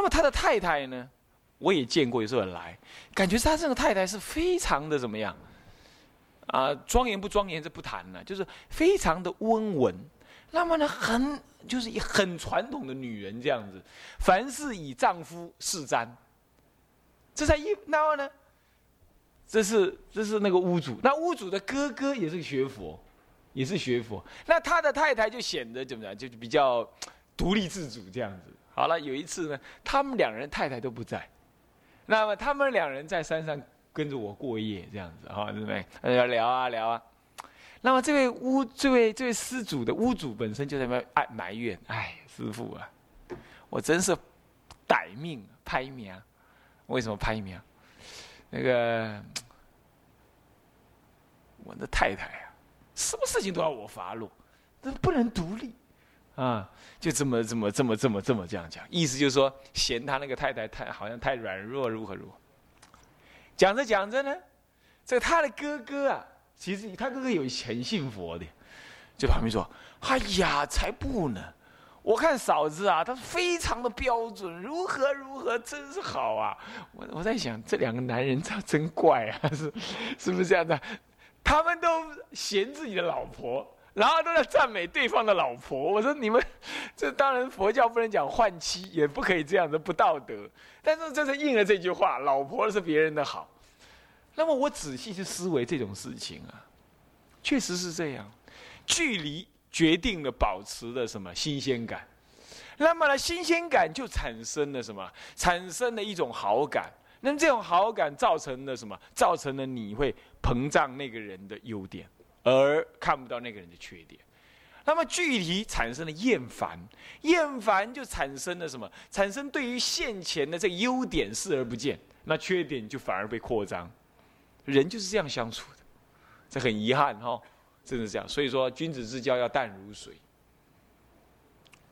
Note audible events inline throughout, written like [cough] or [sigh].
那么他的太太呢，我也见过，有时候来，感觉他这个太太是非常的怎么样？啊，庄严不庄严这不谈了，就是非常的温文。那么呢，很就是很传统的女人这样子，凡事以丈夫事瞻。这才一，那么呢，这是这是那个屋主，那屋主的哥哥也是学佛，也是学佛。那他的太太就显得怎么样，就比较独立自主这样子。好了，有一次呢，他们两人太太都不在，那么他们两人在山上。跟着我过夜这样子哈，对不对？要聊啊聊啊。那么这位屋，这位这位施主的屋主本身就在那边爱埋怨：“哎，师傅啊，我真是歹命，拍命。为什么拍命？那个我的太太啊，什么事情都要我发落，这不能独立啊！就这么这么这么这么这么这样讲，意思就是说嫌他那个太太太好像太软弱，如何如何。”讲着讲着呢，这个他的哥哥啊，其实他哥哥有很信佛的，就旁边说：“哎呀，才不呢！我看嫂子啊，她非常的标准，如何如何，真是好啊！”我我在想，这两个男人他真怪啊，是是不是这样的？他们都嫌自己的老婆，然后都在赞美对方的老婆。我说你们，这当然佛教不能讲换妻，也不可以这样子，不道德。但是这是应了这句话，老婆是别人的好。那么我仔细去思维这种事情啊，确实是这样。距离决定了保持的什么新鲜感，那么呢，新鲜感就产生了什么？产生了一种好感。那这种好感造成了什么？造成了你会膨胀那个人的优点，而看不到那个人的缺点。那么距离产生了厌烦，厌烦就产生了什么？产生对于现前的这个优点视而不见，那缺点就反而被扩张。人就是这样相处的，这很遗憾哈，真的是这样。所以说，君子之交要淡如水。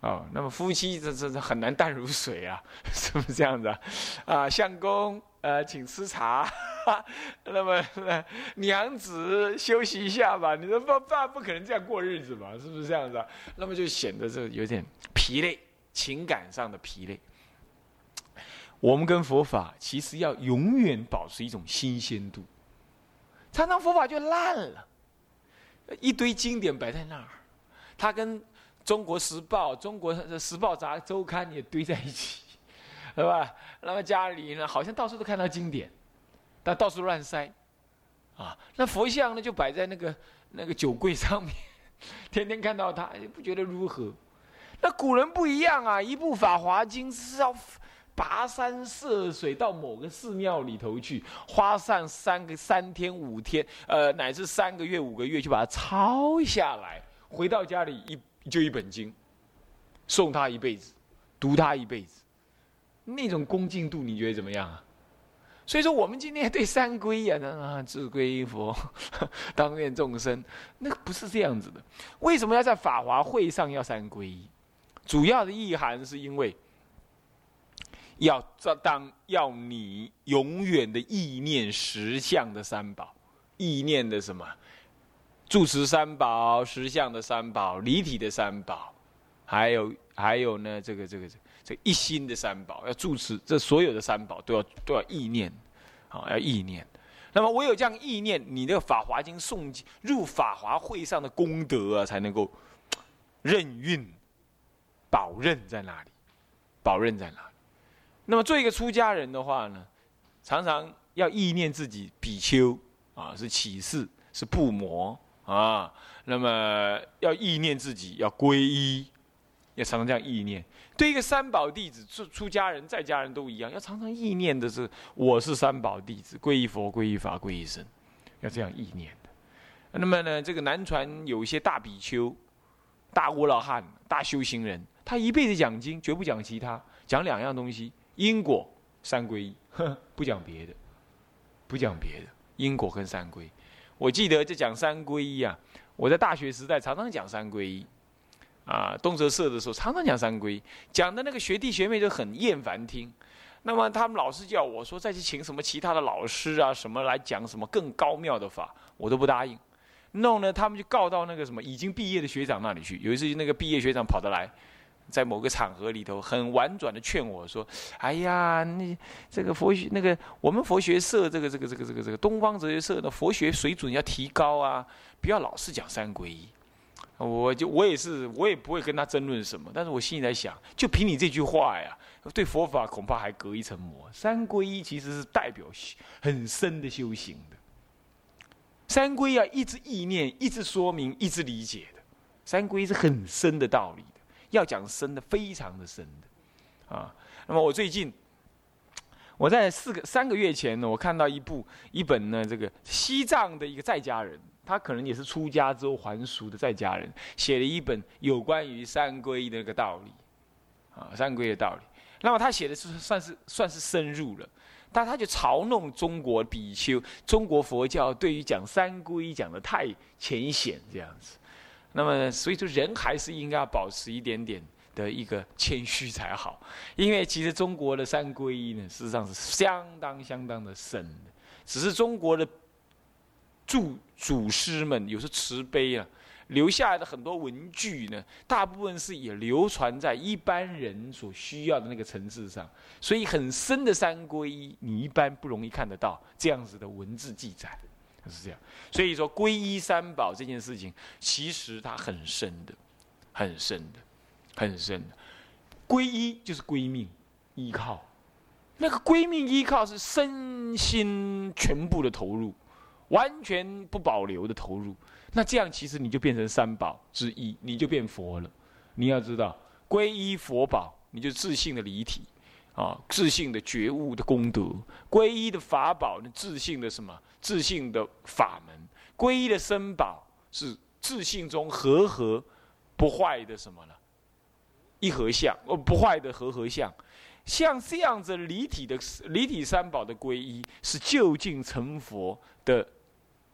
哦，那么夫妻这这这很难淡如水啊，[laughs] 是不是这样子啊？啊，相公，呃，请吃茶。[laughs] 那么 [laughs] 娘子休息一下吧，你说爸爸不可能这样过日子嘛，是不是这样子啊？那么就显得这有点疲累，情感上的疲累。我们跟佛法其实要永远保持一种新鲜度。常常佛法就烂了，一堆经典摆在那儿，它跟《中国时报》《中国时报》杂周刊也堆在一起，是吧？[laughs] 那么家里呢，好像到处都看到经典，但到处乱塞，啊，那佛像呢就摆在那个那个酒柜上面，[laughs] 天天看到它，也不觉得如何。那古人不一样啊，一部《法华经》是要。跋山涉水到某个寺庙里头去，花上三个三天五天，呃，乃至三个月五个月，就把它抄下来，回到家里一就一本经，送他一辈子，读他一辈子，那种恭敬度，你觉得怎么样啊？所以说，我们今天对三皈呀，啊，啊自归依佛，[laughs] 当愿众生，那不是这样子的。为什么要在法华会上要三皈依？主要的意涵是因为。要当要你永远的意念实相的三宝，意念的什么？住持三宝、实相的三宝、离体的三宝，还有还有呢？这个这个这这一心的三宝，要住持这所有的三宝都要都要意念，啊要意念。那么唯有这样意念，你那个《法华经》诵入法华会上的功德啊，才能够任运保任在那里，保任在哪？那么做一个出家人的话呢，常常要意念自己比丘啊，是起士，是布魔啊。那么要意念自己要皈依，要常常这样意念。对一个三宝弟子，出出家人、在家人都一样，要常常意念的是我是三宝弟子，皈依佛、皈依法、皈依僧，要这样意念的。那么呢，这个南传有一些大比丘、大阿罗汉、大修行人，他一辈子讲经，绝不讲其他，讲两样东西。因果三归一，不讲别的，不讲别的，因果跟三归。我记得就讲三归依啊，我在大学时代常常讲三归依，啊，东哲社的时候常常讲三归，讲的那个学弟学妹就很厌烦听。那么他们老师叫我说再去请什么其他的老师啊什么来讲什么更高妙的法，我都不答应。弄呢，他们就告到那个什么已经毕业的学长那里去。有一次那个毕业学长跑得来。在某个场合里头，很婉转的劝我说：“哎呀，那这个佛学那个我们佛学社这个这个这个这个这个东方哲学社的佛学水准要提高啊，不要老是讲三皈依。”我就我也是，我也不会跟他争论什么，但是我心里在想，就凭你这句话呀，对佛法恐怕还隔一层膜。三皈依其实是代表很深的修行的。三皈要一直意念，一直说明，一直理解的。三皈是很深的道理。要讲深的，非常的深的，啊，那么我最近，我在四个三个月前呢，我看到一部一本呢，这个西藏的一个在家人，他可能也是出家之后还俗的在家人，写了一本有关于三皈依的那个道理，啊，三皈依的道理。那么他写的是算是算是深入了，但他就嘲弄中国比丘，中国佛教对于讲三皈依讲的太浅显这样子。那么，所以说人还是应该要保持一点点的一个谦虚才好，因为其实中国的三皈依呢，事实上是相当相当的深的，只是中国的祖祖师们有时慈悲啊，留下来的很多文具呢，大部分是也流传在一般人所需要的那个层次上，所以很深的三皈依，你一般不容易看得到这样子的文字记载。是这样，所以说皈依三宝这件事情，其实它很深的，很深的，很深的。皈依就是归命，依靠，那个归命依靠是身心全部的投入，完全不保留的投入。那这样其实你就变成三宝之一，你就变佛了。你要知道，皈依佛宝，你就自信的离体。啊，自信的觉悟的功德，皈依的法宝，自信的什么？自信的法门，皈依的身宝是自信中和合不坏的什么呢？一合相，哦，不坏的和合相。像这样子离体的离体三宝的皈依，是就近成佛的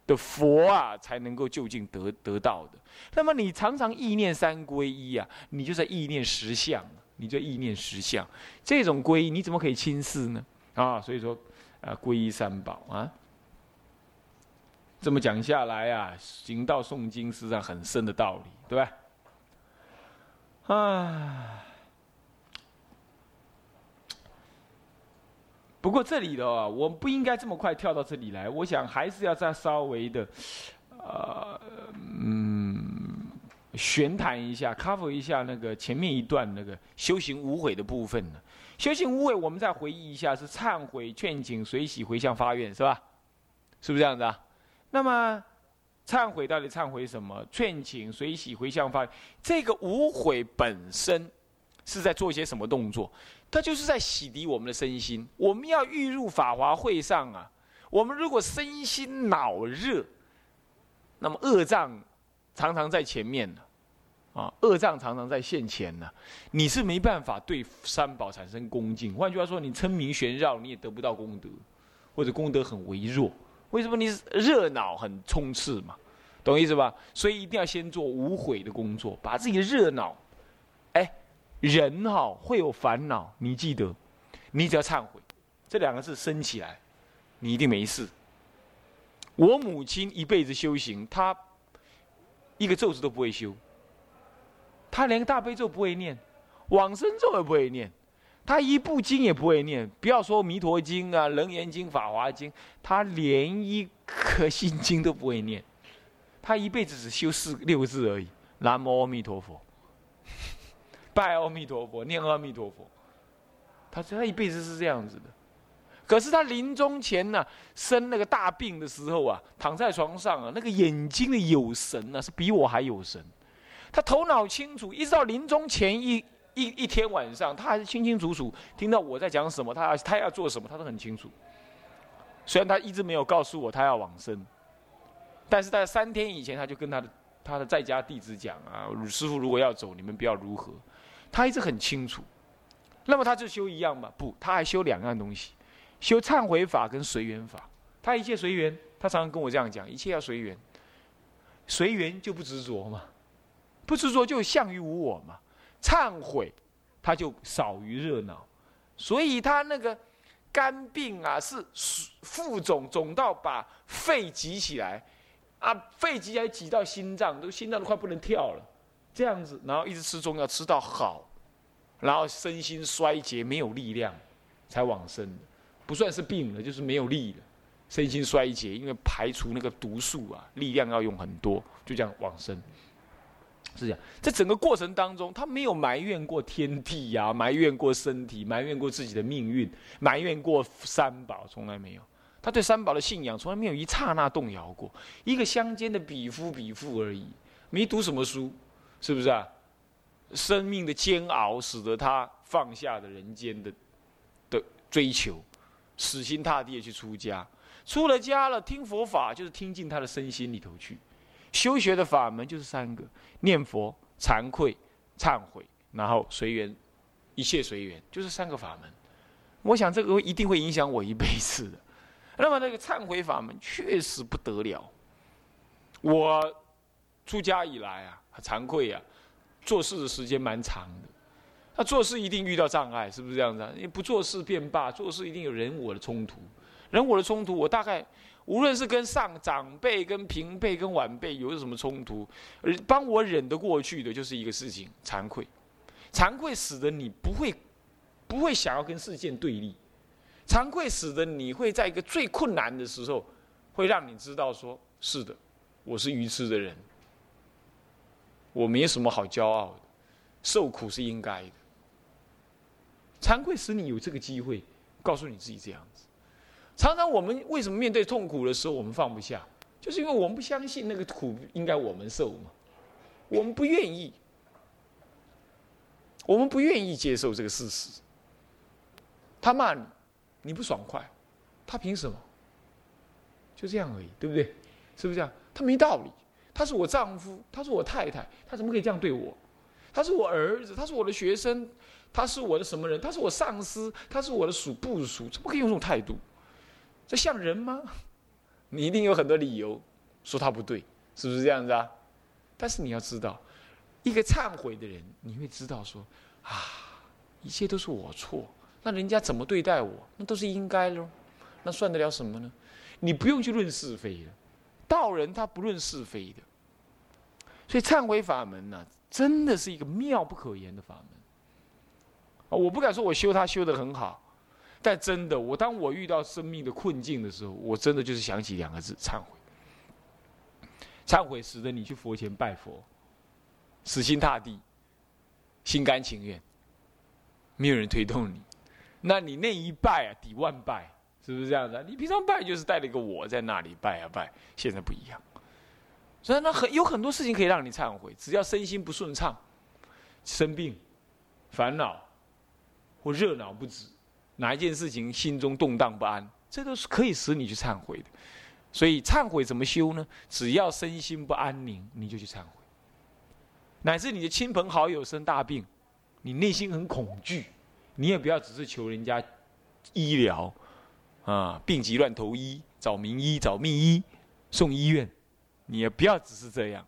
的佛啊，才能够就近得得到的。那么你常常意念三皈依啊，你就在意念实相。你就意念实相，这种皈依你怎么可以轻视呢？啊，所以说，啊，皈依三宝啊，这么讲下来啊，行道诵经实际上很深的道理，对吧？啊，不过这里的啊，我不应该这么快跳到这里来，我想还是要再稍微的，呃，嗯。玄谈一下，cover 一下那个前面一段那个修行无悔的部分呢？修行无悔，我们再回忆一下，是忏悔、劝请、随喜、回向、发愿，是吧？是不是这样子啊？那么，忏悔到底忏悔什么？劝请、随喜、回向、发，这个无悔本身是在做一些什么动作？它就是在洗涤我们的身心。我们要欲入法华会上啊，我们如果身心恼热，那么恶障。常常在前面呢，啊，恶障常常在现前呢，你是没办法对三宝产生恭敬。换句话说，你称名玄绕，你也得不到功德，或者功德很微弱。为什么？你热闹很冲刺嘛，懂意思吧？所以一定要先做无悔的工作，把自己的热闹，人哈会有烦恼，你记得，你只要忏悔这两个字升起来，你一定没事。我母亲一辈子修行，她。一个咒子都不会修，他连大悲咒不会念，往生咒也不会念，他一部经也不会念。不要说弥陀经啊、楞严经、法华经，他连一颗心经都不会念。他一辈子只修四六个字而已：南无阿弥陀佛，拜阿弥陀佛，念阿弥陀佛。他他一辈子是这样子的。可是他临终前呢，生那个大病的时候啊，躺在床上啊，那个眼睛的有神呢，是比我还有神。他头脑清楚，一直到临终前一一一天晚上，他还是清清楚楚听到我在讲什么，他他要做什么，他都很清楚。虽然他一直没有告诉我他要往生，但是在三天以前，他就跟他的他的在家弟子讲啊，师傅如果要走，你们不要如何。他一直很清楚。那么他就修一样嘛？不，他还修两样东西。修忏悔法跟随缘法，他一切随缘，他常常跟我这样讲，一切要随缘，随缘就不执着嘛，不执着就相于无我嘛，忏悔他就少于热闹，所以他那个肝病啊是腹肿肿到把肺挤起来，啊肺挤起来挤到心脏，都心脏都快不能跳了，这样子，然后一直吃中药吃到好，然后身心衰竭，没有力量，才往生的，不算是病了，就是没有力了，身心衰竭，因为排除那个毒素啊，力量要用很多，就这样往生。是这样，在整个过程当中，他没有埋怨过天地呀，埋怨过身体，埋怨过自己的命运，埋怨过三宝，从来没有。他对三宝的信仰从来没有一刹那动摇过。一个乡间的比夫比妇而已，没读什么书，是不是啊？生命的煎熬使得他放下了人间的的追求，死心塌地的去出家。出了家了，听佛法就是听进他的身心里头去。修学的法门就是三个：念佛、惭愧、忏悔，然后随缘，一切随缘，就是三个法门。我想这个一定会影响我一辈子的。那么那个忏悔法门确实不得了。我出家以来啊，惭愧啊，做事的时间蛮长的。那做事一定遇到障碍，是不是这样子？你不做事便罢，做事一定有人我的冲突。人我的冲突，我大概。无论是跟上长辈、跟平辈、跟晚辈有什么冲突，而帮我忍得过去的，就是一个事情：惭愧。惭愧使得你不会，不会想要跟事件对立；惭愧使得你会在一个最困难的时候，会让你知道说：是的，我是愚痴的人，我没什么好骄傲的，受苦是应该的。惭愧使你有这个机会，告诉你自己这样子。常常我们为什么面对痛苦的时候我们放不下，就是因为我们不相信那个苦应该我们受嘛，我们不愿意，我们不愿意接受这个事实。他骂你，你不爽快，他凭什么？就这样而已，对不对？是不是这样？他没道理，他是我丈夫，他是我太太，他怎么可以这样对我？他是我儿子，他是我的学生，他是我的什么人？他是我上司，他是我的属部属，怎么可以用这种态度？这像人吗？你一定有很多理由说他不对，是不是这样子啊？但是你要知道，一个忏悔的人，你会知道说啊，一切都是我错，那人家怎么对待我，那都是应该喽，那算得了什么呢？你不用去论是非了，道人他不论是非的，所以忏悔法门呢，真的是一个妙不可言的法门啊！我不敢说我修他修的很好。但真的，我当我遇到生命的困境的时候，我真的就是想起两个字：忏悔。忏悔使得你去佛前拜佛，死心塌地，心甘情愿，没有人推动你，那你那一拜啊，抵万拜，是不是这样子啊？你平常拜就是带了一个我在那里拜啊拜，现在不一样。所以那很有很多事情可以让你忏悔，只要身心不顺畅，生病、烦恼或热闹不止。哪一件事情心中动荡不安，这都是可以使你去忏悔的。所以忏悔怎么修呢？只要身心不安宁，你就去忏悔。乃至你的亲朋好友生大病，你内心很恐惧，你也不要只是求人家医疗啊，病急乱投医，找名医、找秘医、送医院，你也不要只是这样。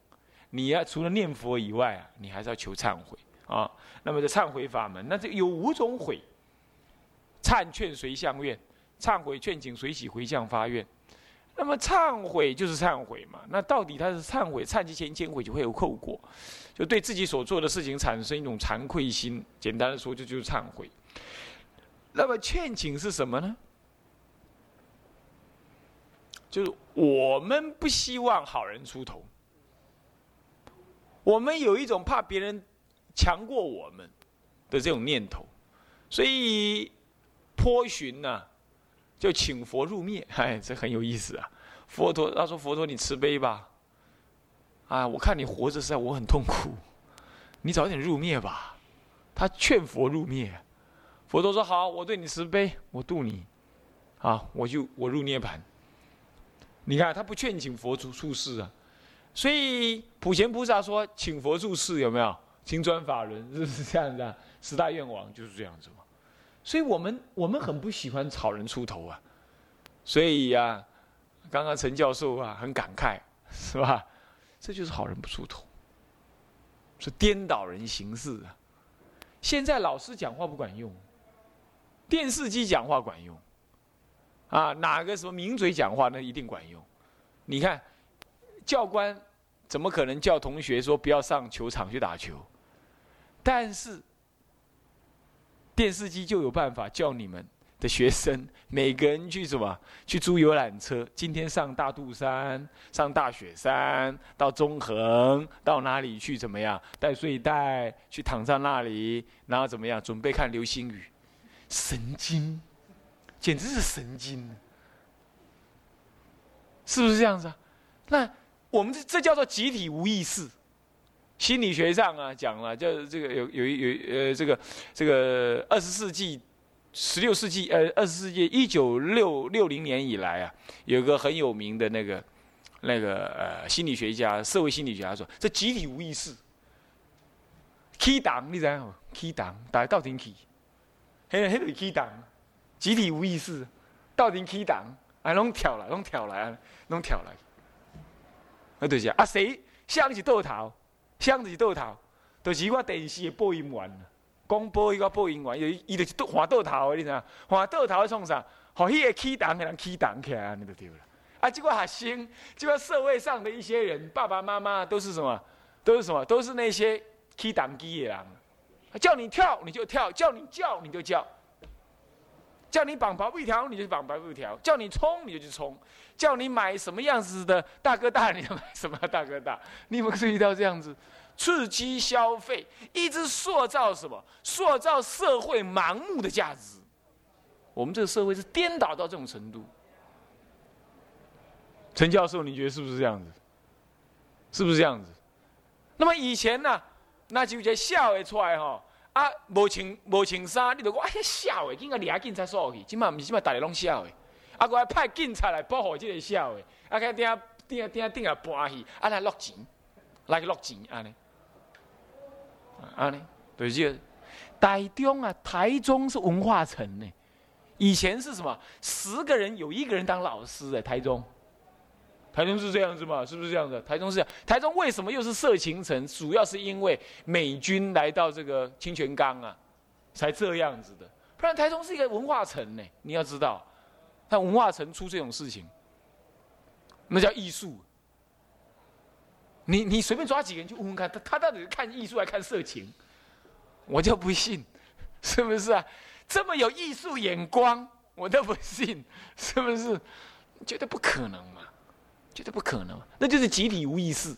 你要除了念佛以外啊，你还是要求忏悔啊。那么这忏悔法门，那这有五种悔。忏劝随向愿，忏悔劝请随喜回向发愿。那么忏悔就是忏悔嘛？那到底他是忏悔？忏其前千悔就会有后果，就对自己所做的事情产生一种惭愧心。简单的说，就就是忏悔。那么劝请是什么呢？就是我们不希望好人出头，我们有一种怕别人强过我们的这种念头，所以。颇寻呢，就请佛入灭，[laughs] 哎，这很有意思啊。佛陀他说：“佛陀，你慈悲吧，啊，我看你活着实在我很痛苦，你早点入灭吧。”他劝佛入灭，佛陀说：“好，我对你慈悲，我度你，啊，我就我入涅盘。”你看他不劝请佛出出世啊，所以普贤菩萨说：“请佛入世有没有？请转法轮是不是这样子啊？[laughs] 十大愿望就是这样子嘛。”所以我们我们很不喜欢好人出头啊，所以呀，刚刚陈教授啊很感慨，是吧？这就是好人不出头，是颠倒人行事啊。现在老师讲话不管用，电视机讲话管用，啊，哪个什么名嘴讲话那一定管用。你看，教官怎么可能叫同学说不要上球场去打球？但是。电视机就有办法叫你们的学生每个人去什么？去租游览车，今天上大肚山，上大雪山，到中横，到哪里去？怎么样？带睡袋去躺在那里，然后怎么样？准备看流星雨，神经，简直是神经，是不是这样子啊？那我们这这叫做集体无意识。心理学上啊讲了，就这个有有有呃这个这个二十世纪、十六世纪呃二十世纪一九六六零年以来啊，有个很有名的那个那个呃心理学家、社会心理学家说，这集体无意识，key 档你知道吗？key 档大家到底 key，嘿嘿，key 档，集体无意识，到底 key 档，啊，拢跳来，拢跳来，拢跳来，啊，对是啊，谁像是豆头？箱子是倒头，就是我电视的播音员，广播一个播音员，伊伊就是换倒头的，你知影？换倒头创啥？互迄个起档的人起档起来，你就对了。啊，这个学生，这个社会上的一些人，爸爸妈妈都是什么？都是什么？都是那些起档机的人。叫你跳你就跳，叫你叫你就叫，叫你绑白布条你就绑白布条，叫你冲你就去冲，叫你买什么样子的大哥大你就买什么大哥大。你有没有注意到这样子？刺激消费，一直塑造什么？塑造社会盲目的价值。我们这个社会是颠倒到这种程度。陈教授，你觉得是不是这样子？是不是这样子？那么以前呢，那就叫笑的出来哈啊，无穿无穿衫，你就讲哎呀笑的，应该抓警察锁去，今嘛毋是今嘛大家拢笑的，啊，我还派警察来保护这个笑的，啊，看顶顶顶顶下搬去，啊来落钱，来落钱安尼。安尼，对这台中啊，台中是文化城呢。以前是什么？十个人有一个人当老师哎，台中。台中是这样子嘛？是不是这样子？台中是台中为什么又是色情城？主要是因为美军来到这个清泉岗啊，才这样子的。不然台中是一个文化城呢。你要知道，但文化城出这种事情，那叫艺术。你你随便抓几个人去问问看，他他到底是看艺术还是看色情？我就不信，[laughs] 是不是啊？这么有艺术眼光，我都不信，是不是？绝对不可能嘛，绝对不可能，那就是集体无意识。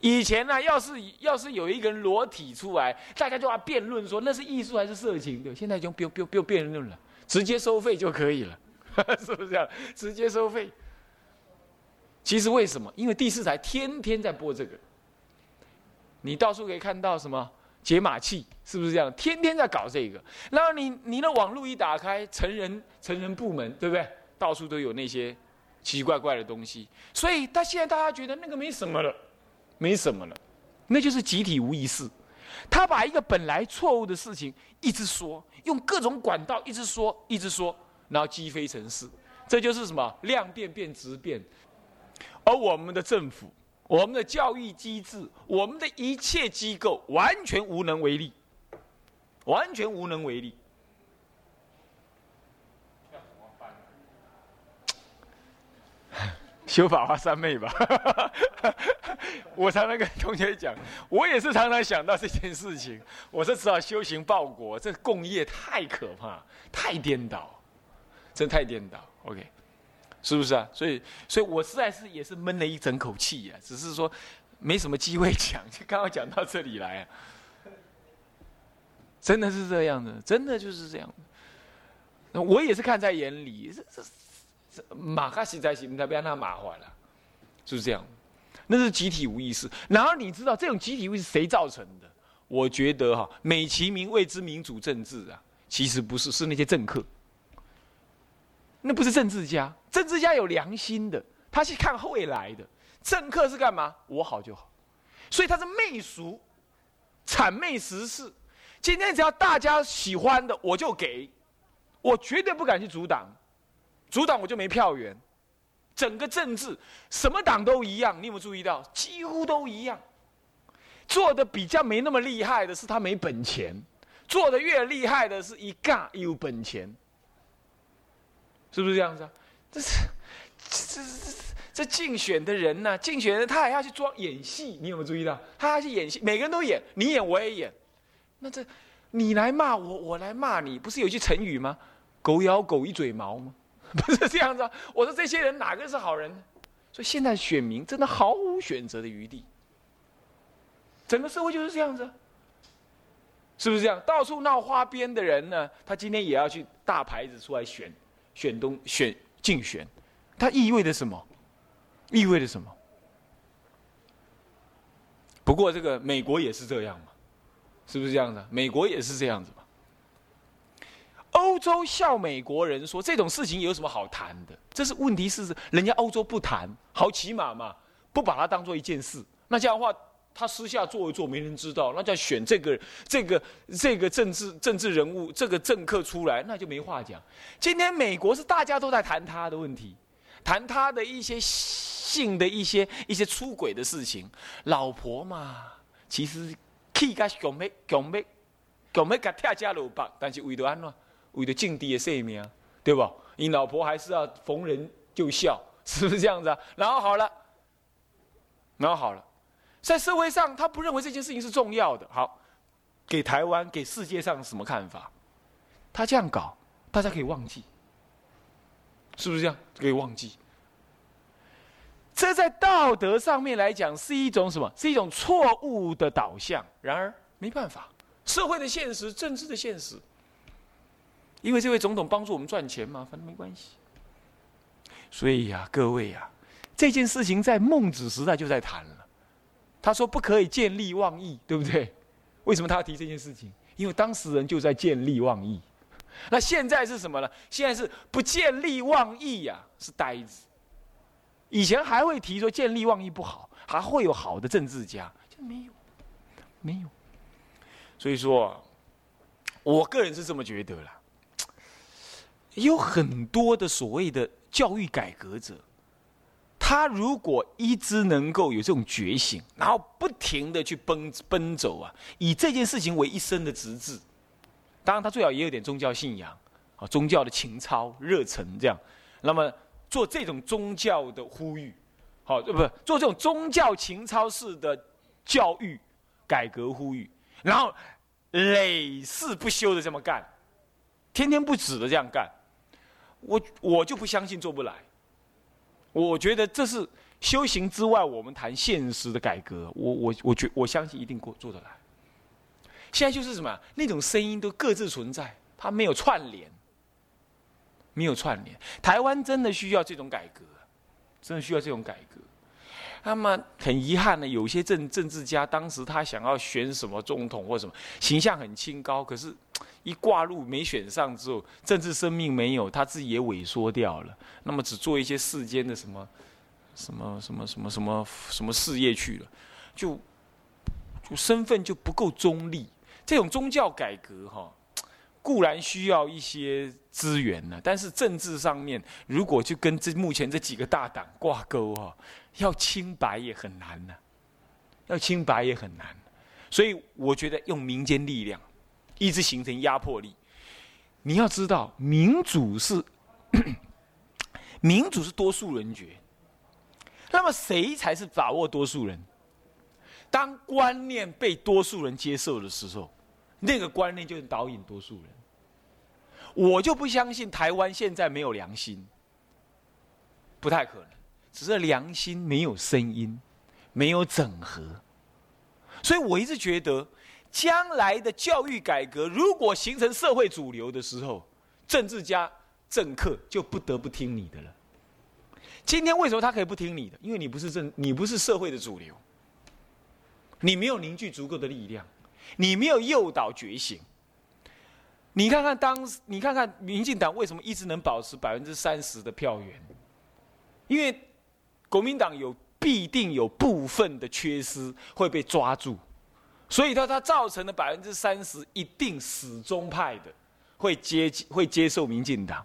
以前呢，要是要是有一个人裸体出来，大家就要辩论说那是艺术还是色情，对？现在就不用不用不用辩论了，直接收费就可以了，[laughs] 是不是这样？直接收费。其实为什么？因为第四台天天在播这个，你到处可以看到什么解码器，是不是这样？天天在搞这个。然后你你的网络一打开，成人成人部门，对不对？到处都有那些奇奇怪怪的东西。所以，他现在大家觉得那个没什么了，没什么了，那就是集体无意识。他把一个本来错误的事情一直说，用各种管道一直说，一直说，然后积非成是。这就是什么量变变质变。而我们的政府、我们的教育机制、我们的一切机构，完全无能为力，完全无能为力。修法华三昧吧，[laughs] 我常常跟同学讲，我也是常常想到这件事情。我是知道修行报国，这共业太可怕，太颠倒，真太颠倒。OK。是不是啊？所以，所以我实在是也是闷了一整口气呀。只是说，没什么机会讲，就刚刚讲到这里来啊。真的是这样的，真的就是这样。我也是看在眼里，这这马哈西在心，他不要他马坏了，是不是这样？那是集体无意识。然而你知道这种集体无意识谁造成的？我觉得哈，美其名谓之民主政治啊，其实不是，是那些政客。那不是政治家，政治家有良心的，他是看未来的。政客是干嘛？我好就好，所以他是媚俗，谄媚时事。今天只要大家喜欢的，我就给，我绝对不敢去阻挡，阻挡我就没票源。整个政治什么党都一样，你有没有注意到？几乎都一样。做的比较没那么厉害的是他没本钱，做的越厉害的是一尬有本钱。是不是这样子啊？这是，这这这这竞选的人呢？竞选人他还要去装演戏，你有没有注意到？他要去演戏，每个人都演，你演我也演。那这，你来骂我，我来骂你，不是有句成语吗？狗咬狗，一嘴毛吗？[laughs] 不是这样子。啊我说这些人哪个是好人？所以现在选民真的毫无选择的余地。整个社会就是这样子，是不是这样？到处闹花边的人呢，他今天也要去大牌子出来选，选东选竞选，它意味着什么？意味着什么？不过这个美国也是这样嘛，是不是这样的？美国也是这样子。欧洲笑美国人说这种事情有什么好谈的？这是问题是人家欧洲不谈，好起码嘛，不把它当做一件事。那这样的话，他私下做一做，没人知道，那叫选这个这个这个政治政治人物这个政客出来，那就没话讲。今天美国是大家都在谈他的问题，谈他的一些。性的一些一些出轨的事情，老婆嘛，其实气甲强要强要强要甲跳家老爸，但是为了安怎？为了敬帝的性命，对不？你老婆还是要逢人就笑，[laughs] 是不是这样子啊？然后好了，然后好了，在社会上他不认为这件事情是重要的。好，给台湾给世界上什么看法？他这样搞，大家可以忘记，是不是这样？可以忘记。这在道德上面来讲是一种什么？是一种错误的导向。然而没办法，社会的现实、政治的现实。因为这位总统帮助我们赚钱嘛，反正没关系。所以呀，各位呀，这件事情在孟子时代就在谈了。他说不可以见利忘义，对不对？为什么他要提这件事情？因为当事人就在见利忘义。那现在是什么呢？现在是不见利忘义呀，是呆子。以前还会提说见利忘义不好，还会有好的政治家，现在没有，没有。所以说，我个人是这么觉得啦。有很多的所谓的教育改革者，他如果一直能够有这种觉醒，然后不停的去奔奔走啊，以这件事情为一生的职志，当然他最好也有点宗教信仰啊，宗教的情操热忱这样，那么。做这种宗教的呼吁，好，不做这种宗教情操式的教育改革呼吁，然后累世不休的这么干，天天不止的这样干，我我就不相信做不来。我觉得这是修行之外，我们谈现实的改革，我我我觉我相信一定过做得来。现在就是什么，那种声音都各自存在，它没有串联。没有串联，台湾真的需要这种改革，真的需要这种改革。那么很遗憾的，有些政政治家当时他想要选什么总统或什么，形象很清高，可是，一挂入没选上之后，政治生命没有，他自己也萎缩掉了。那么只做一些世间的什么，什么什么什么什么什么事业去了，就，就身份就不够中立。这种宗教改革哈。固然需要一些资源呢，但是政治上面如果就跟这目前这几个大党挂钩哈，要清白也很难呢，要清白也很难，所以我觉得用民间力量一直形成压迫力。你要知道，民主是民主是多数人决，那么谁才是把握多数人？当观念被多数人接受的时候，那个观念就是导引多数人。我就不相信台湾现在没有良心，不太可能，只是良心没有声音，没有整合。所以我一直觉得，将来的教育改革如果形成社会主流的时候，政治家、政客就不得不听你的了。今天为什么他可以不听你的？因为你不是政，你不是社会的主流，你没有凝聚足够的力量，你没有诱导觉醒。你看看当时，你看看民进党为什么一直能保持百分之三十的票源？因为国民党有必定有部分的缺失会被抓住，所以它它造成的百分之三十一定始终派的会接会接受民进党。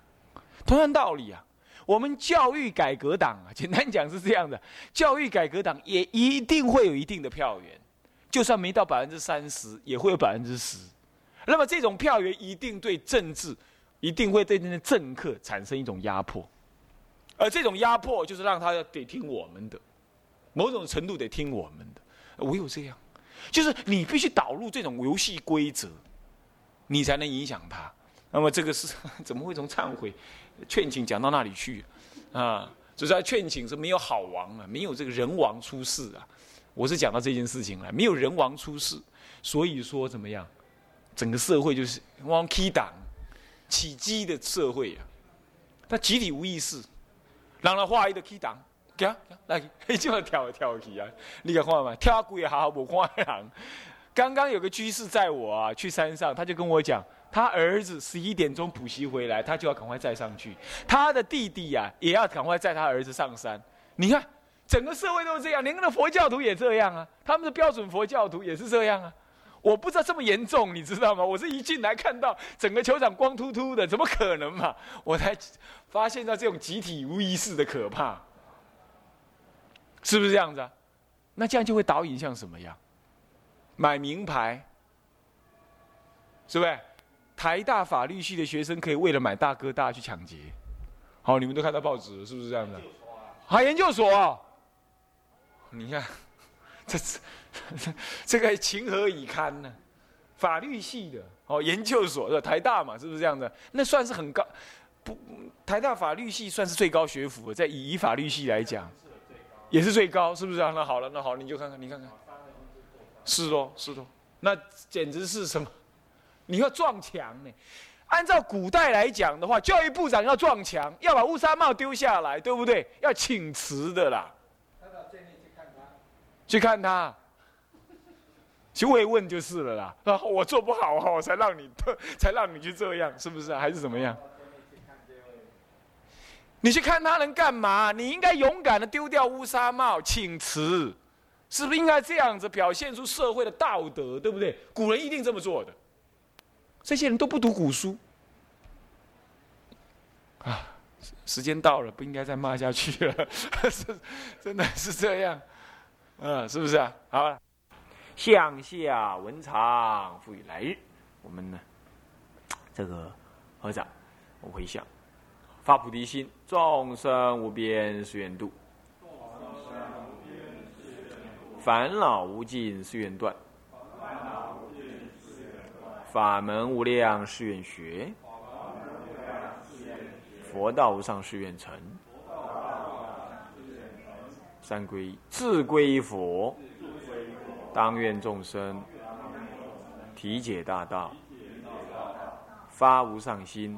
同样道理啊，我们教育改革党啊，简单讲是这样的，教育改革党也一定会有一定的票源，就算没到百分之三十，也会有百分之十。那么这种票源一定对政治，一定会对那些政客产生一种压迫，而这种压迫就是让他要得听我们的，某种程度得听我们的。唯有这样，就是你必须导入这种游戏规则，你才能影响他。那么这个是 [laughs] 怎么会从忏悔、劝请讲到那里去啊？就是他劝请是没有好王啊，没有这个人王出世啊。我是讲到这件事情了，没有人王出世，所以说怎么样，整个社会就是往起党起鸡的社会啊。他集体无意识，让他画一个起党，行来，你就要跳跳去啊！你敢看吗？跳鬼也好好无看人。刚刚有个居士载我啊去山上，他就跟我讲，他儿子十一点钟补习回来，他就要赶快载上去。他的弟弟呀，也要赶快载他儿子上山。你看，整个社会都是这样，连那个佛教徒也这样啊。他们的标准佛教徒也是这样啊。我不知道这么严重，你知道吗？我是一进来看到整个球场光秃秃的，怎么可能嘛？我才发现到这种集体无意识的可怕，是不是这样子啊？那这样就会导引向什么样？买名牌，是不是？台大法律系的学生可以为了买大哥大去抢劫，好，你们都看到报纸了，是不是这样的？还研究所，你看，[laughs] 这这 [laughs] 这个情何以堪呢？法律系的哦，研究所的台大嘛，是不是这样子？那算是很高，不，台大法律系算是最高学府，在以法律系来讲，也是最高，是不是啊？那好了，那好，你就看看，你看看。是哦，是哦，那简直是什么？你要撞墙呢？按照古代来讲的话，教育部长要撞墙，要把乌纱帽丢下来，对不对？要请辞的啦。去看他，去慰问就是了啦。啊，我做不好哈，才让你，[laughs] 才让你去这样，是不是？还是怎么样？你去看他能干嘛？你应该勇敢的丢掉乌纱帽，请辞。是不是应该这样子表现出社会的道德，对不对？古人一定这么做的。这些人都不读古书，啊，时间到了，不应该再骂下去了。[laughs] 真的是这样，嗯，是不是啊？好了，向下文长赋予来日，我们呢，这个合掌，我回向，发菩提心，众生无边誓愿度。烦恼无尽誓愿断，法门无量誓愿学，佛道无上誓愿成。三归自归佛，当愿众生体解大道，发无上心；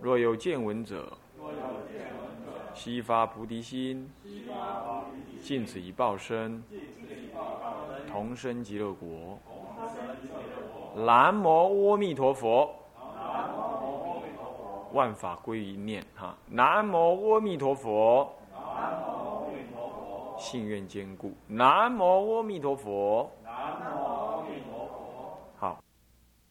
若有见闻者，悉发菩提心。尽此一报身，同生极乐国。南无阿弥陀佛。万法归一念哈。南无阿弥陀佛。信愿坚固。南无阿弥陀佛。